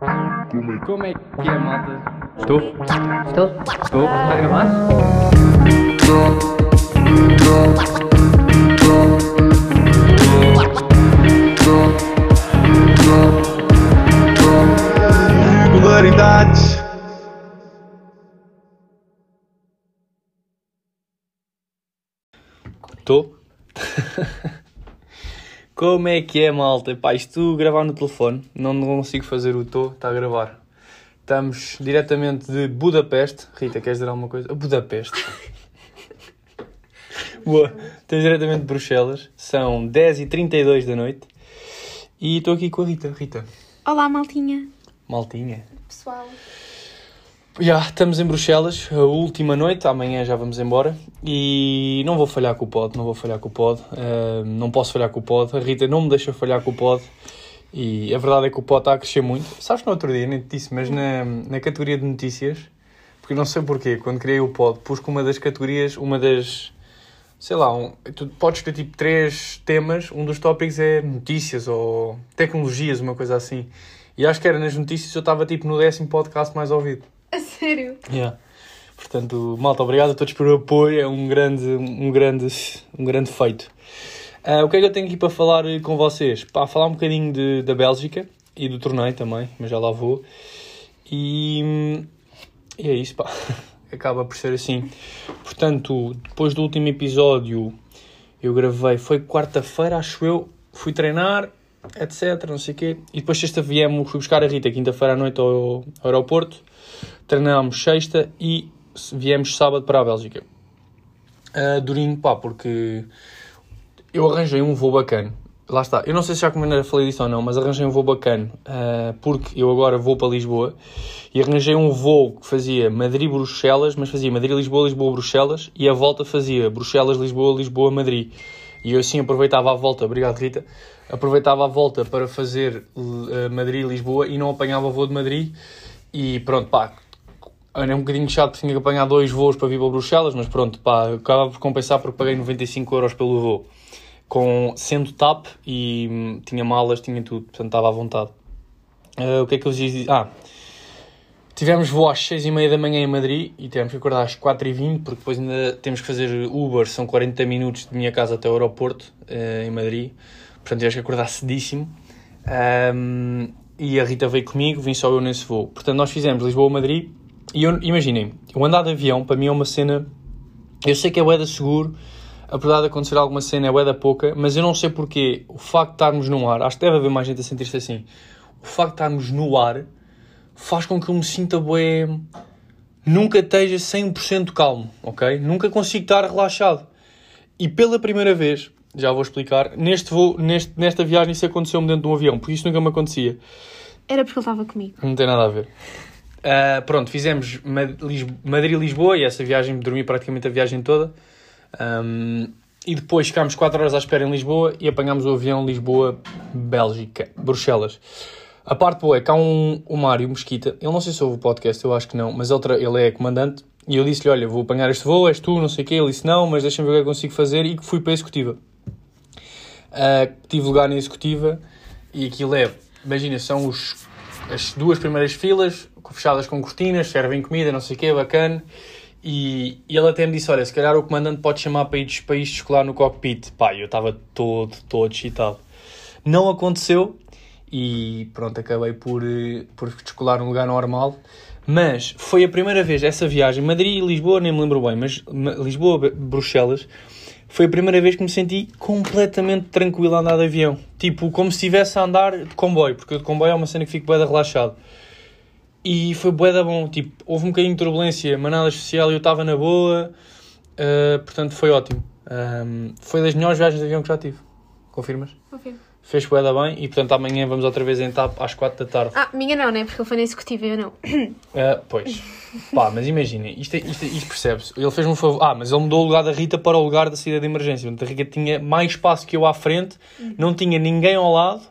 Como é que é, malta? Estou? Estou? Estou? Está a gravar? Regularidades. Estou? Como é que é, malta? Pá, isto gravar no telefone, não consigo fazer o tô, está a gravar. Estamos diretamente de Budapeste. Rita, queres dizer alguma coisa? Budapeste. Boa. Estamos diretamente de Bruxelas. São 10h32 da noite. E estou aqui com a Rita. Rita, Olá, maltinha. maltinha. Pessoal. Já, estamos em Bruxelas, a última noite, amanhã já vamos embora e não vou falhar com o pod, não vou falhar com o pod, eh, não posso falhar com o pod, a Rita não me deixa falhar com o pod e a verdade é que o pod está a crescer muito. Sabes que no outro dia, nem te disse, mas na, na categoria de notícias, porque não sei porquê, quando criei o pod, pus que uma das categorias, uma das, sei lá, um, tu podes ter tipo três temas, um dos tópicos é notícias ou tecnologias, uma coisa assim. E acho que era nas notícias eu estava tipo no décimo podcast mais ouvido. A sério? Yeah. Portanto, malta, obrigado a todos pelo apoio, é um grande, um grande, um grande feito. Ah, o que é que eu tenho aqui para falar com vocês? Para falar um bocadinho de, da Bélgica e do torneio também, mas já lá vou. E, e é isso, pá. Acaba por ser assim. Portanto, depois do último episódio, eu gravei, foi quarta-feira, acho eu, fui treinar, etc, não sei o quê. E depois sexta viemos, fui buscar a Rita, quinta-feira à noite ao, ao aeroporto. Treinámos sexta e viemos sábado para a Bélgica. Uh, durinho, pá, porque eu arranjei um voo bacana. Lá está, eu não sei se já ainda falei disso ou não, mas arranjei um voo bacana, uh, porque eu agora vou para Lisboa e arranjei um voo que fazia Madrid-Bruxelas, mas fazia Madrid-Lisboa, Lisboa-Bruxelas e a volta fazia Bruxelas-Lisboa, Lisboa-Madrid. E eu assim aproveitava a volta, obrigado Rita, aproveitava a volta para fazer uh, Madrid-Lisboa e não apanhava o voo de Madrid e pronto, pá, era um bocadinho chato porque tinha que apanhar dois voos para vir para Bruxelas, mas pronto, pá, acaba por compensar porque paguei 95 euros pelo voo. Com, sendo TAP e hum, tinha malas, tinha tudo, portanto estava à vontade. Ah, o que é que eu vos ia dizer? Ah, tivemos voo às 6 e meia da manhã em Madrid e tivemos que acordar às 4 e 20 porque depois ainda temos que fazer Uber, são 40 minutos de minha casa até o aeroporto ah, em Madrid, portanto tivemos que acordar cedíssimo. Ahm, e a Rita veio comigo, vim só eu nesse voo. Portanto, nós fizemos Lisboa-Madrid e eu, imaginem, o andar de avião para mim é uma cena. Eu sei que é da seguro, apesar de acontecer alguma cena é da pouca, mas eu não sei porquê. O facto de estarmos no ar, acho que deve haver mais gente a sentir-se assim. O facto de estarmos no ar faz com que eu me sinta bué. Nunca esteja 100% calmo, ok? Nunca consigo estar relaxado. E pela primeira vez, já vou explicar, neste voo, neste, nesta viagem isso aconteceu-me dentro de um avião, porque isso nunca me acontecia. Era porque ele estava comigo. Não tem nada a ver. Ah, pronto, fizemos Ma- Lis- Madrid-Lisboa e essa viagem, dormi praticamente a viagem toda. Ahm, e depois ficámos 4 horas à espera em Lisboa e apanhámos o avião Lisboa-Bélgica, Bruxelas. A parte boa é que há um, o Mário Mesquita, ele não sei se ouve o podcast, eu acho que não, mas ele, ele é comandante e eu disse-lhe: Olha, vou apanhar este voo, és tu, não sei o quê. Ele disse: Não, mas deixa-me ver o que eu consigo fazer e que fui para a executiva. Uh, tive lugar na executiva e aquilo é, imagina, são os, as duas primeiras filas fechadas com cortinas, servem comida, não sei o quê, bacana. E, e ele até me disse: Olha, se calhar o comandante pode chamar para ir, para ir escolar no cockpit. Pá, eu estava todo, todo excitado. Não aconteceu e pronto, acabei por, eh, por descolar um lugar normal. Mas foi a primeira vez essa viagem, Madrid e Lisboa, nem me lembro bem, mas Ma- Lisboa-Bruxelas, foi a primeira vez que me senti completamente tranquilo a andar de avião. Tipo, como se estivesse a andar de comboio, porque o comboio é uma cena que fico bué relaxado. E foi bué da bom, tipo, houve um bocadinho de turbulência, mas nada especial eu estava na boa, uh, portanto foi ótimo. Um, foi das melhores viagens de avião que já tive. Confirmas? Confirmo. Fez bué da bem e portanto amanhã vamos outra vez em TAP às 4 da tarde. Ah, minha não, né? Porque ele foi na executiva e eu não. Ah, pois. Pá, mas imaginem, isto, é- isto, é- isto percebe-se. Ele fez-me um favor. Ah, mas ele mudou o lugar da Rita para o lugar da saída de emergência. Portanto, a Rita tinha mais espaço que eu à frente, não tinha ninguém ao lado.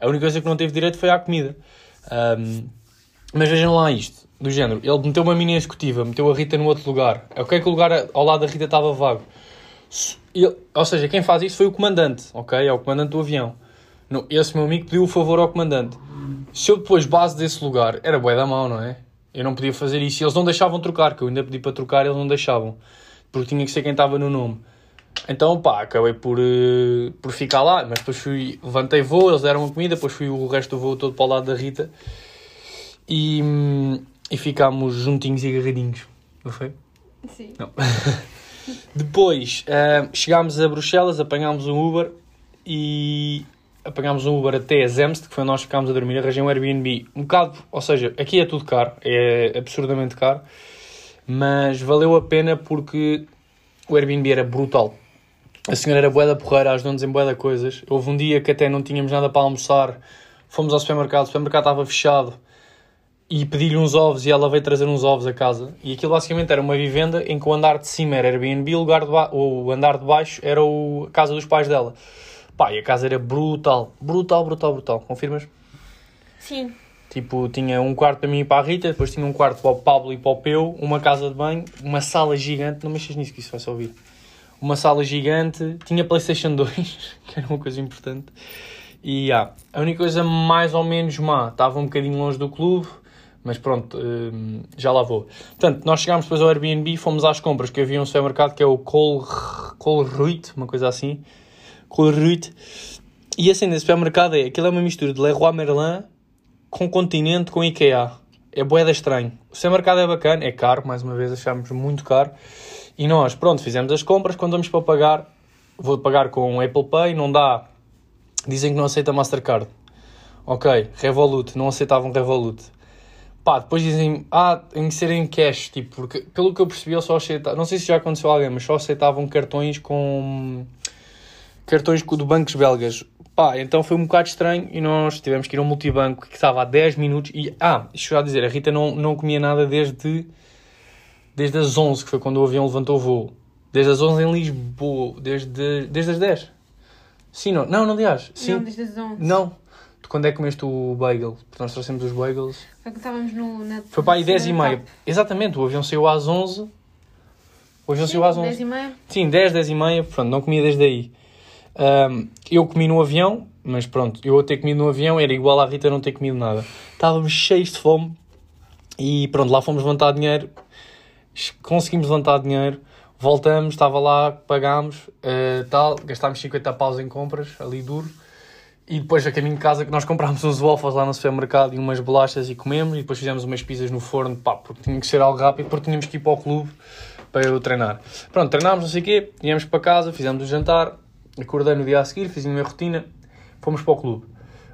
A única coisa que não teve direito foi à comida. Ahm, mas vejam lá isto, do género. Ele meteu uma mini executiva, meteu a Rita no outro lugar. Ok, que o lugar ao lado da Rita estava vago. Ele- ou seja, quem faz isso foi o comandante, ok? É o comandante do avião. Não, esse meu amigo pediu o favor ao comandante. Se eu depois base desse lugar, era bué da mão, não é? Eu não podia fazer isso. Eles não deixavam trocar, que eu ainda pedi para trocar, eles não deixavam. Porque tinha que ser quem estava no nome. Então, pá, acabei por, eh, por ficar lá. Mas depois fui, levantei voo, eles deram a comida, depois fui o resto do voo todo para o lado da Rita. E, e ficámos juntinhos e agarradinhos. Não foi? Sim. Não. Depois ah, chegámos a Bruxelas, apanhámos um Uber e apanhámos um Uber até Zemst, que foi onde nós ficámos a dormir, arranjei um Airbnb um bocado, ou seja, aqui é tudo caro, é absurdamente caro, mas valeu a pena porque o Airbnb era brutal. A senhora era bué da porreira, ajudou-nos em bué da coisas. Houve um dia que até não tínhamos nada para almoçar, fomos ao supermercado, o supermercado estava fechado e pedi-lhe uns ovos e ela veio trazer uns ovos a casa. E aquilo basicamente era uma vivenda em que o andar de cima era Airbnb, o, lugar de ba- o andar de baixo era o- a casa dos pais dela. Pá, e a casa era brutal, brutal, brutal, brutal. Confirmas? Sim. Tipo, tinha um quarto para mim e para a Rita, depois tinha um quarto para o Pablo e para o Peu, uma casa de banho, uma sala gigante, não mexas nisso que isso vai só ouvir. Uma sala gigante, tinha Playstation 2, que era uma coisa importante. E ah, a única coisa mais ou menos má, estava um bocadinho longe do clube, mas pronto, hum, já lá vou. Portanto, nós chegámos depois ao Airbnb, fomos às compras, que havia um supermercado que é o Col, Colruyt, uma coisa assim. Colruyt. E assim, nesse supermercado é, aquilo é uma mistura de Leroy Merlin com Continente com IKEA. É boeda estranho. O supermercado é bacana, é caro, mais uma vez achámos muito caro. E nós, pronto, fizemos as compras, quando vamos para pagar, vou pagar com Apple Pay, não dá. Dizem que não aceita Mastercard. Ok, Revolut, não aceitavam Revolut. Pá, depois dizem, ah, tem que ser em cash, tipo, porque pelo que eu percebi, eu só aceitava, não sei se já aconteceu a alguém, mas só aceitavam cartões com cartões do bancos belgas. Pá, então foi um bocado estranho e nós tivemos que ir a um multibanco que estava há 10 minutos e, ah, isto já a dizer, a Rita não, não comia nada desde, desde as 11, que foi quando o avião levantou o voo. Desde as 11 em Lisboa, desde, desde as 10. Sim, não, não, não, aliás, sim. Não, desde as 11. Não. Tu quando é que comeste o bagel? Porque nós trouxemos os bagels. Foi que estávamos no, na... Foi para aí na 10 e meia. etapa. Exatamente, o avião saiu às 11. O avião saiu às Sim, 11. 10 e meia. Sim, 10, 10 e meia, pronto, não comia desde aí. Ahm, eu comi no avião, mas pronto, eu a ter comido no avião era igual à Rita não ter comido nada. Estávamos cheios de fome e pronto, lá fomos levantar dinheiro, conseguimos levantar dinheiro, voltamos, estava lá, pagámos, eh, tal, gastámos 50 paus em compras, ali duro. E depois a caminho de casa que nós comprámos uns waffles lá no supermercado e umas bolachas e comemos e depois fizemos umas pizzas no forno, pá, porque tinha que ser algo rápido, porque tínhamos que ir para o clube para eu treinar. Pronto, treinámos, não sei o quê, viemos para casa, fizemos o jantar, acordei no dia a seguir, fiz a minha rotina, fomos para o clube.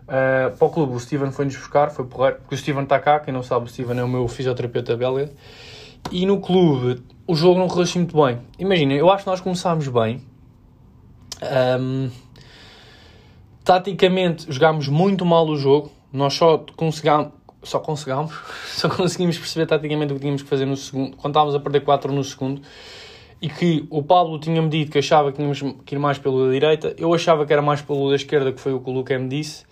Uh, para o clube o Steven foi-nos buscar, foi porreiro, porque o Steven está cá, quem não sabe, o Steven é o meu fisioterapeuta belga. E no clube o jogo não correu assim muito bem. Imagina, eu acho que nós começámos bem. Um, taticamente jogámos muito mal o jogo. Nós só conseguimos, só conseguimos, só conseguimos perceber taticamente o que tínhamos que fazer no segundo, quando estávamos a perder 4 no segundo. E que o Pablo tinha-me dito que achava que tínhamos que ir mais pelo da direita, eu achava que era mais pelo da esquerda, que foi o que o Luca me disse.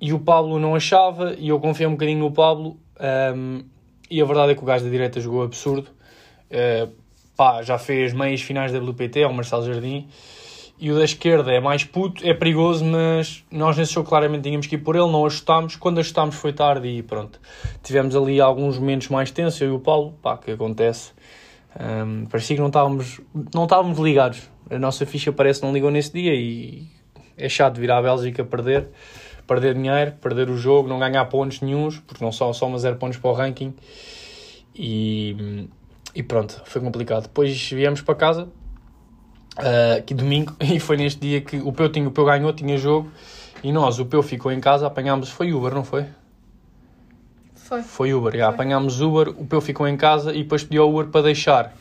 E o Pablo não achava, e eu confiei um bocadinho no Pablo. um, e a verdade é que o gajo da direita jogou absurdo. Uh, pá, já fez meias finais da WPT, é o Marcelo Jardim. E o da esquerda é mais puto, é perigoso, mas nós nesse jogo claramente tínhamos que ir por ele, não ajustámos. Quando ajustámos foi tarde e pronto. Tivemos ali alguns momentos mais tensos, eu e o Paulo, pá, que acontece. Um, parecia que não estávamos, não estávamos ligados. A nossa ficha parece que não ligou nesse dia e é chato vir à Bélgica perder, perder dinheiro, perder o jogo, não ganhar pontos nenhums, porque não só só zero pontos para o ranking. E, e pronto, foi complicado. Depois viemos para casa, uh, aqui domingo, e foi neste dia que o Peu, tinha, o Peu ganhou, tinha jogo, e nós, o Peu ficou em casa, apanhámos, foi Uber, não foi? Foi. Foi Uber, já, apanhámos Uber, o Peu ficou em casa e depois pediu ao Uber para deixar.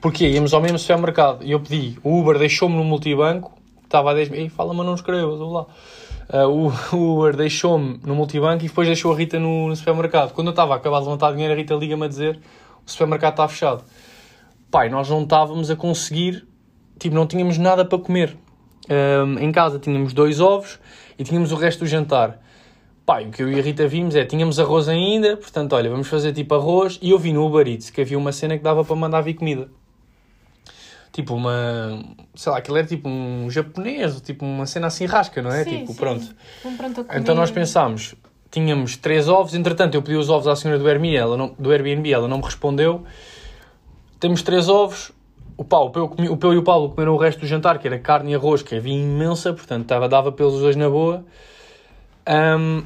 Porquê? Íamos ao mesmo supermercado e eu pedi, o Uber deixou-me no multibanco, estava a 10 Ei, fala-me, não escrevas, lá. Uh, o Uber deixou-me no multibanco e depois deixou a Rita no, no supermercado. Quando eu estava a acabar de levantar dinheiro, a Rita liga-me a dizer o supermercado está fechado. Pai, nós não estávamos a conseguir, tipo, não tínhamos nada para comer. Um, em casa tínhamos dois ovos e tínhamos o resto do jantar. Pai, o que eu e a Rita vimos é, tínhamos arroz ainda, portanto, olha, vamos fazer tipo arroz. E eu vi no Uber Eats que havia uma cena que dava para mandar vir comida. tipo uma, sei lá, aquilo era tipo um japonês, tipo uma cena assim rasca, não é? Sim, tipo, sim. pronto. Um pronto. Então nós pensámos, tínhamos três ovos, entretanto eu pedi os ovos à senhora do Airbnb, ela não, do Airbnb, ela não me respondeu. Temos três ovos, o, pá, o, Peu, comi- o Peu e o Paulo comeram o resto do jantar, que era carne e arroz, que havia imensa, portanto tava, dava pelos dois na boa. Ahm,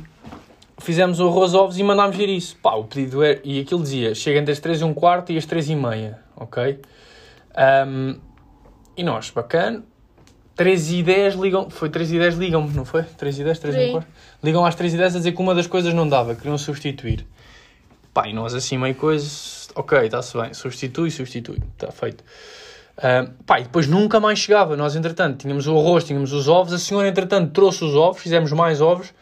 fizemos o arroz, ovos e mandámos vir isso. Pá, o pedido é, e aquilo dizia, chega entre as três e um quarto e as três e meia, ok? Ahm, e nós, bacana, 3 e 10 ligam, foi 3 e 10 ligam-me, não foi? 3 e 10, 3 e um quarto? Ligam às 3 e 10 a dizer que uma das coisas não dava, queriam substituir. Pá, e nós assim meio coisa, ok, está-se bem, substitui, substitui, está feito. Ah, pá, e depois nunca mais chegava, nós entretanto tínhamos o arroz, tínhamos os ovos, a senhora entretanto trouxe os ovos, fizemos mais ovos,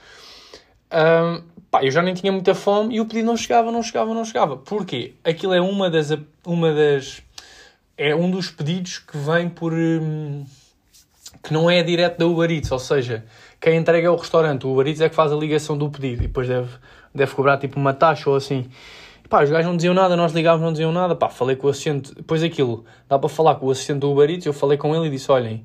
ah, pá, eu já nem tinha muita fome e o pedido não chegava, não chegava, não chegava. Porquê? Aquilo é uma das, uma das, é um dos pedidos que vem por, hum, que não é direto da Uber Eats, ou seja, quem entrega é o restaurante, o Uber Eats é que faz a ligação do pedido. E depois deve, deve cobrar tipo uma taxa ou assim. Pá, os gajos não diziam nada, nós ligávamos, não diziam nada, pá, falei com o assistente, depois aquilo, dá para falar com o assistente do Uber Eats, eu falei com ele e disse, olhem,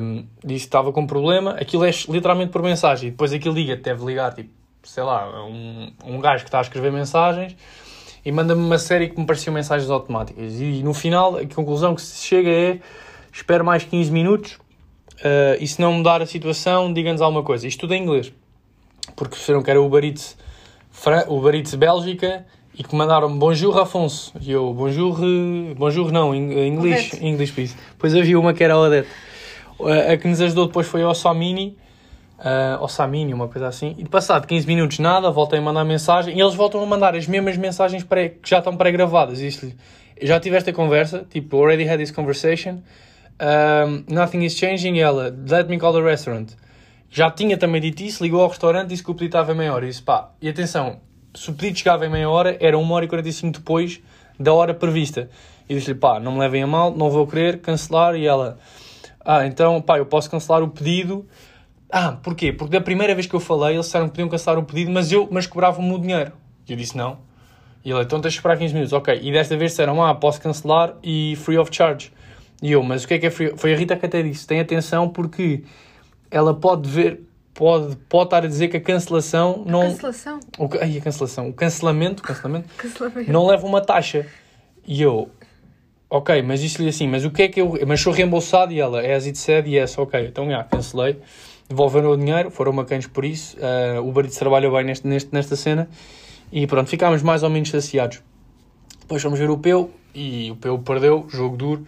hum, disse que estava com problema, aquilo é literalmente por mensagem, e depois aquilo liga, deve ligar, tipo, sei lá, um, um gajo que está a escrever mensagens, e manda-me uma série que me pareciam mensagens automáticas. E no final, a conclusão que se chega é: espero mais 15 minutos eh, e se não mudar a situação, diga-nos alguma coisa. Isto tudo em inglês. Porque perceberam que era o Uber Eats, Fran- Uber Eats Bélgica e que mandaram Bonjour Afonso. E eu, Bonjour, eh, Bonjour não, em inglês, Odete. English please. Depois havia uma que era a Odete. Eh, A que nos ajudou depois foi a Ossamini. Uh, ou Samini, uma coisa assim, e passado 15 minutos nada, voltei a mandar mensagem e eles voltam a mandar as mesmas mensagens pré, que já estão pré-gravadas. Disse-lhe, já tive esta conversa, tipo, already had this conversation, um, nothing is changing. E ela, let me call the restaurant. Já tinha também dito isso, ligou ao restaurante, disse que o pedido estava meia hora. E disse, pá, e atenção, se o pedido chegava em meia hora, era 1 hora e 45 depois da hora prevista. E disse-lhe, pá, não me levem a mal, não vou querer cancelar. E ela, ah, então, pá, eu posso cancelar o pedido. Ah, porquê? Porque da primeira vez que eu falei, eles disseram que podiam cancelar o pedido, mas eu, mas cobravam-me o dinheiro. E eu disse não. E ele, então tens de esperar 15 minutos. Ok. E desta vez disseram, ah, posso cancelar e free of charge. E eu, mas o que é que é free? Foi a Rita que até disse, tem atenção porque ela pode ver, pode, pode estar a dizer que a cancelação não... Cancelação. O, ai, a cancelação. O cancelamento, cancelamento Cancelamento. não leva uma taxa. E eu, ok, mas disse-lhe assim, mas o que é que eu. Mas sou reembolsado e ela, as it said, yes, ok, então já, cancelei. Devolveram o dinheiro, foram bacanas por isso. Uh, o Barito trabalha bem neste, neste, nesta cena. E pronto, ficámos mais ou menos saciados. Depois fomos ver o Peu e o Peu perdeu, jogo duro.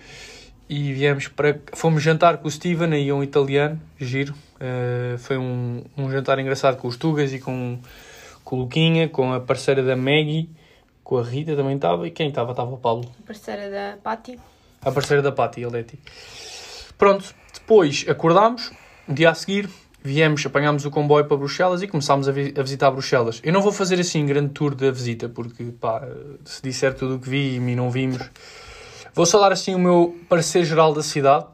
E viemos para. Fomos jantar com o Steven, aí um italiano, giro. Uh, foi um, um jantar engraçado com os Tugas e com, com o Luquinha, com a parceira da Maggie, com a Rita também estava. E quem estava? Estava o Pablo. Parceira da Patti. A parceira da Patti, a Leti. Pronto, depois acordámos, no dia a seguir, viemos, apanhámos o comboio para Bruxelas e começámos a, vi- a visitar Bruxelas. Eu não vou fazer assim grande tour da visita, porque pá, se disser tudo o que vi e não vimos. Vou só dar assim o meu parecer geral da cidade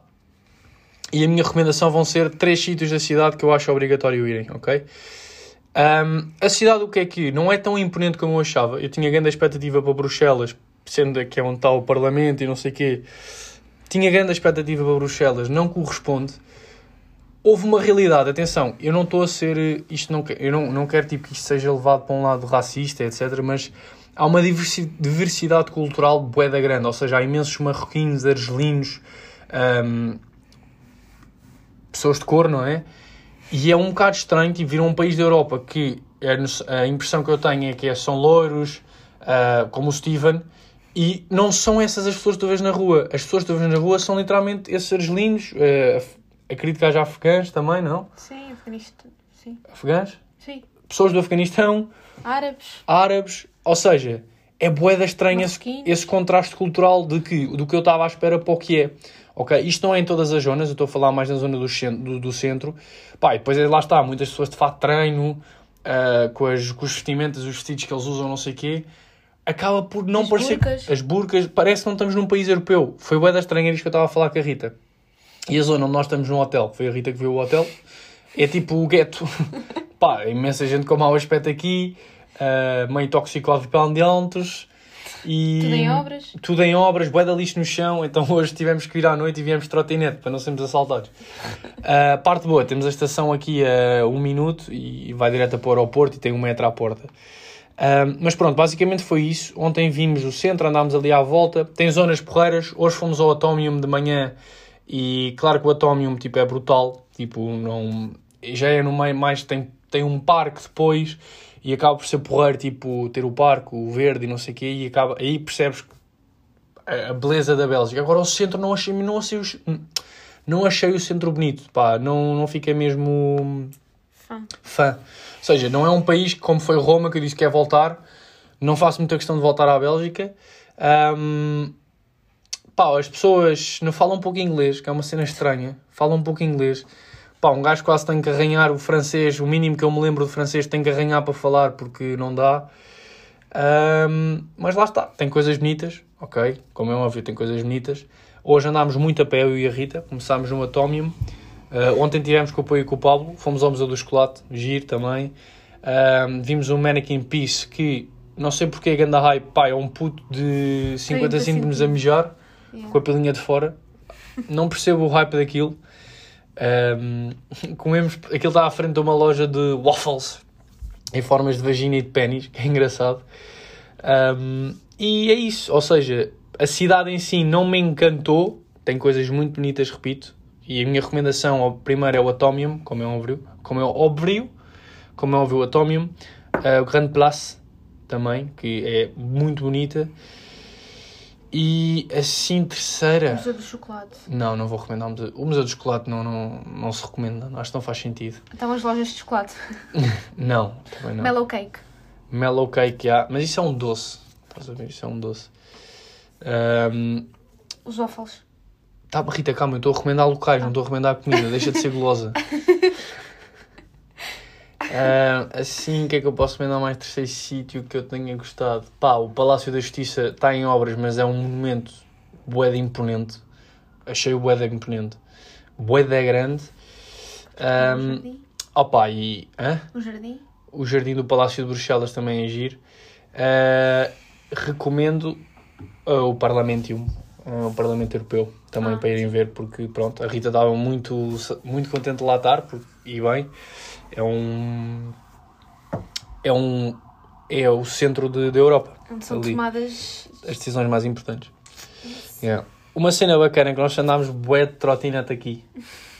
e a minha recomendação vão ser três sítios da cidade que eu acho obrigatório irem, ok? Ahm, a cidade, o que é que não é tão imponente como eu achava. Eu tinha grande expectativa para Bruxelas, sendo que é onde está o Parlamento e não sei o quê. Tinha grande expectativa para Bruxelas, não corresponde. Houve uma realidade, atenção, eu não estou a ser. Isto não, eu não, não quero tipo, que isto seja levado para um lado racista, etc. Mas há uma diversi- diversidade cultural bué da grande, ou seja, há imensos marroquinos, argelinos, ahm, pessoas de cor, não é? E é um bocado estranho tipo, vir a um país da Europa que é, a impressão que eu tenho é que é, são loiros, ah, como o Steven, e não são essas as pessoas que tu vês na rua. As pessoas que tu vês na rua são literalmente esses argelinos, ah, acredito que haja afegãs também, não? Sim, Afeganistão. Sim. Afegãs? Sim. Pessoas do Afeganistão, Árabes. árabes, ou seja, é boeda estranha esse, esse contraste cultural de que, do que eu estava à espera para o que é. Ok, isto não é em todas as zonas, eu estou a falar mais na zona do, cen- do, do centro. Pá, e depois é, lá está, muitas pessoas de fato treino, ah, com, as, com os vestimentas, os vestidos que eles usam, não sei o quê. Acaba por não As parecer... burcas. As burcas. Parece que não estamos num país europeu. Foi boeda estranha isto que eu estava a falar com a Rita. E a zona onde nós estamos num hotel, foi a Rita que viu o hotel, é tipo o gueto. Pá, imensa gente com mau aspecto aqui, uh, meio toxicóticos, E Tudo em obras. Tudo em obras, bué da lixo no chão, então hoje tivemos que ir à noite e viemos de trotinete para não sermos assaltados. Uh, parte boa, temos a estação aqui a um minuto e vai direto para o aeroporto e tem um metro à porta. Uh, mas pronto, basicamente foi isso. Ontem vimos o centro, andámos ali à volta. Tem zonas porreiras. Hoje fomos ao Atomium de manhã e claro que o Atomium tipo, é brutal. Tipo, não... Já é no meio, mais tem, tem um parque depois e acaba por ser porreiro, tipo, ter o parque, o verde e não sei o quê, e acaba, aí percebes a, beleza da Bélgica. Agora o centro não achei, não achei, o, não achei o centro bonito, pá, não, não fiquei mesmo Fã. fã. Ou seja, não é um país que, como foi Roma, que eu disse que é voltar, não faço muita questão de voltar à Bélgica. Um, pá, as pessoas não falam um pouco inglês, que é uma cena estranha, falam um pouco inglês. Pá, um gajo quase tem que arranhar o francês, o mínimo que eu me lembro de francês tem que arranhar para falar porque não dá. Um, mas lá está, tem coisas bonitas, ok? Como é óbvio, tem coisas bonitas. Hoje andámos muito a pé, eu e a Rita, começámos no Atomium. Uh, ontem tivemos com o apoio com o Pablo, fomos ao Museu do Chocolate, giro também. Um, vimos um Mannequin Piece que, não sei porque é ganda hype, pá, é um puto de 50 30 cêntimos a mijar, Yeah. com a pilinha de fora. Não percebo o hype daquilo. Um, comemos, aquilo está à frente de uma loja de waffles em formas de vagina e de pênis, que é engraçado. Um, e é isso, ou seja, a cidade em si não me encantou, tem coisas muito bonitas, repito. E a minha recomendação, ao primeiro, é o Atomium, como é óbvio, como é óbvio, como é óbvio o Atomium. Uh, o Grand Place também, que é muito bonita. E assim, terceira. Museu do Chocolate. Não, não vou recomendar o museu. O Museu do Chocolate não, não, não se recomenda, acho que não faz sentido. Então as lojas de chocolate. Não, também não. Mellow Cake. Mellow cake, há. Mas isso é um doce. Estás a ver? Isso é um doce. Ahm, Os waffles. tá, Rita, calma, eu estou a recomendar locais, não estou a recomendar comida. Deixa de ser gulosa. Ah, assim, o que é que eu posso recomendar mais terceiro sítio que eu tenha gostado? Pá, o Palácio da Justiça está em obras, mas é um monumento bué de imponente. Achei o bué de imponente. Bué de grande. o Ahm, jardim. opa, e... Hã? O jardim. o Jardim do Palácio de Bruxelas também é giro. Uh, recomendo uh, o Parlamentium, uh, o Parlamento Europeu, também Ah, para irem ver, porque pronto, a Rita estava muito, muito contente de lá estar, porque, e bem, é um. É um. É o centro de, da Europa. Onde são Ali. tomadas. As decisões mais importantes. Yeah. Uma cena bacana é que nós andámos bué de trotinete aqui.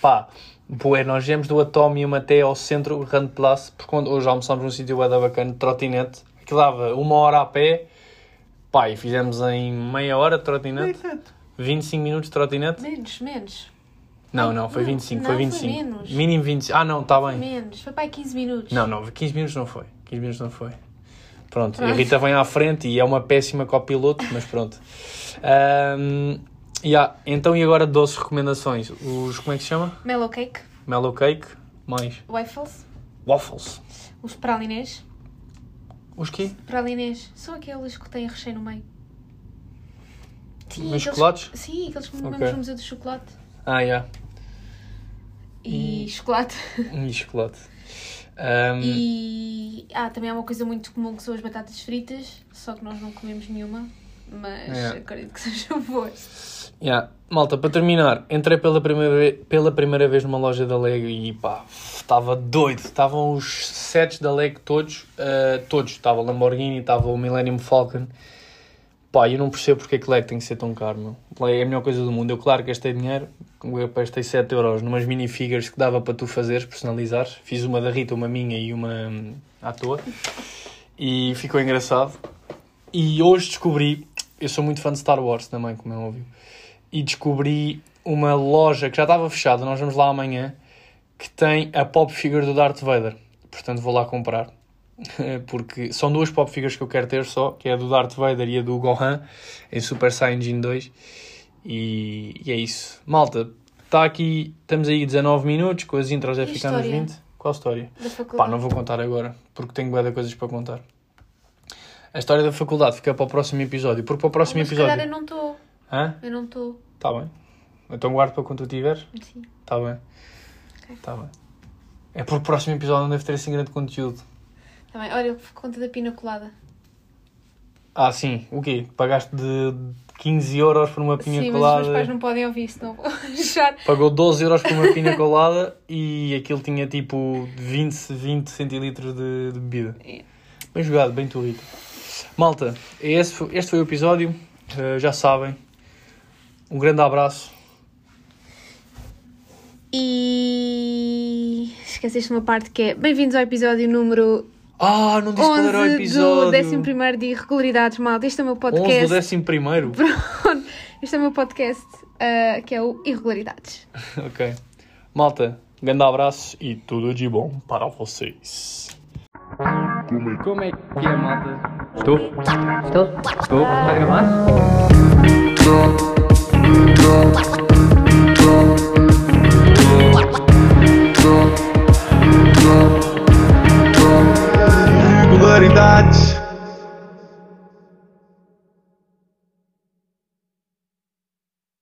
Pá, bué, nós viemos do Atomium até ao centro, Grand Place, porque quando, hoje almoçámos num sítio bué da bacana, de trotinete, que dava uma hora a pé, pá, e fizemos em meia hora de trotinete, 25 minutos de trotinete. Menos, menos. Não, não, foi Não, 25, não, foi foi 25. menos. Mínimo 25. Ah, não, está bem. Menos. Foi para aí 15 minutos. Não, não, 15 minutos não foi. 15 minutos não foi. Pronto, e a Pronto. Rita vem à frente e é uma péssima copiloto, mas pronto. Ahm, yeah, então, e agora doces recomendações? Os, como é que se chama? Mellow Cake. Mellow Cake, mais Waffles. waffles. Os pralinês. Os quê? Pralinês. São aqueles que têm recheio no meio. Sim, aqueles- chocolates? Sim, aqueles que comemos Ok. no Museu do Chocolate. Ah, yeah. E chocolate. E chocolate. Ahm, E ah, também há uma coisa muito comum que são as batatas fritas, só que nós não comemos nenhuma, mas É. acredito que sejam boas. yeah. Malta, para terminar, entrei pela primeira, vez, pela primeira vez numa loja da Lego e pá, estava doido. Estavam os sets da Lego todos, ah, todos. Estava o Lamborghini, estava o Millennium Falcon. Pá, eu não percebo porque é que Lego tem que ser tão caro, meu. É a melhor coisa do mundo. Eu, claro, gastei dinheiro. Gastei 7 euros numas minifigures que dava para tu fazeres, personalizares. Fiz uma da Rita, uma minha e uma hum, à toa. E ficou engraçado. E hoje descobri... Eu sou muito fã de Star Wars também, como é óbvio. E descobri uma loja que já estava fechada, nós vamos lá amanhã, que tem a pop figure do Darth Vader. Portanto, vou lá comprar. Porque são duas pop figures que eu quero ter só, que é a do Darth Vader e a do Gohan, em Super Saiyajin 2. E, e é isso. Malta, está aqui, estamos aí 19 minutos, com as intros já a história? 20. Qual história? Da faculdade. Pá, não vou contar agora, porque tenho bué de coisas para contar. A história da faculdade fica para o próximo episódio, porque para o próximo Mas episódio... calhar eu não estou. Hã? Eu não estou. Tá bem. Então guardo para quando tu tiveres. Sim. Tá bem. Ok. Tá bem. É porque o próximo episódio não deve ter assim grande conteúdo. Bem. Olha, conta da pina colada. Ah, sim. O quê? Pagaste de 15 euros por uma pinha Sim, mas os colada. meus pais não podem ouvir, senão vou achar. Pagou 12 euros por uma pinha colada e aquilo tinha tipo 20, 20 centilitros de, de bebida. É. Bem jogado, bem tu, Rita. Malta, esse foi- este foi o episódio. Uh, já sabem. Um grande abraço. E esqueceste uma parte que é bem-vindos ao episódio número Ah, não disse qual era o 11 episódio. do 11 de Irregularidades, malta. Este é o meu 11 podcast. do 11 primeiro. Pronto, este é o meu podcast ah, que é o Irregularidades. ok. Malta, um grande abraço e tudo de bom para vocês. Como é que é, malta? Estou? Estou? Estou? Está a gravar? Estou. caridade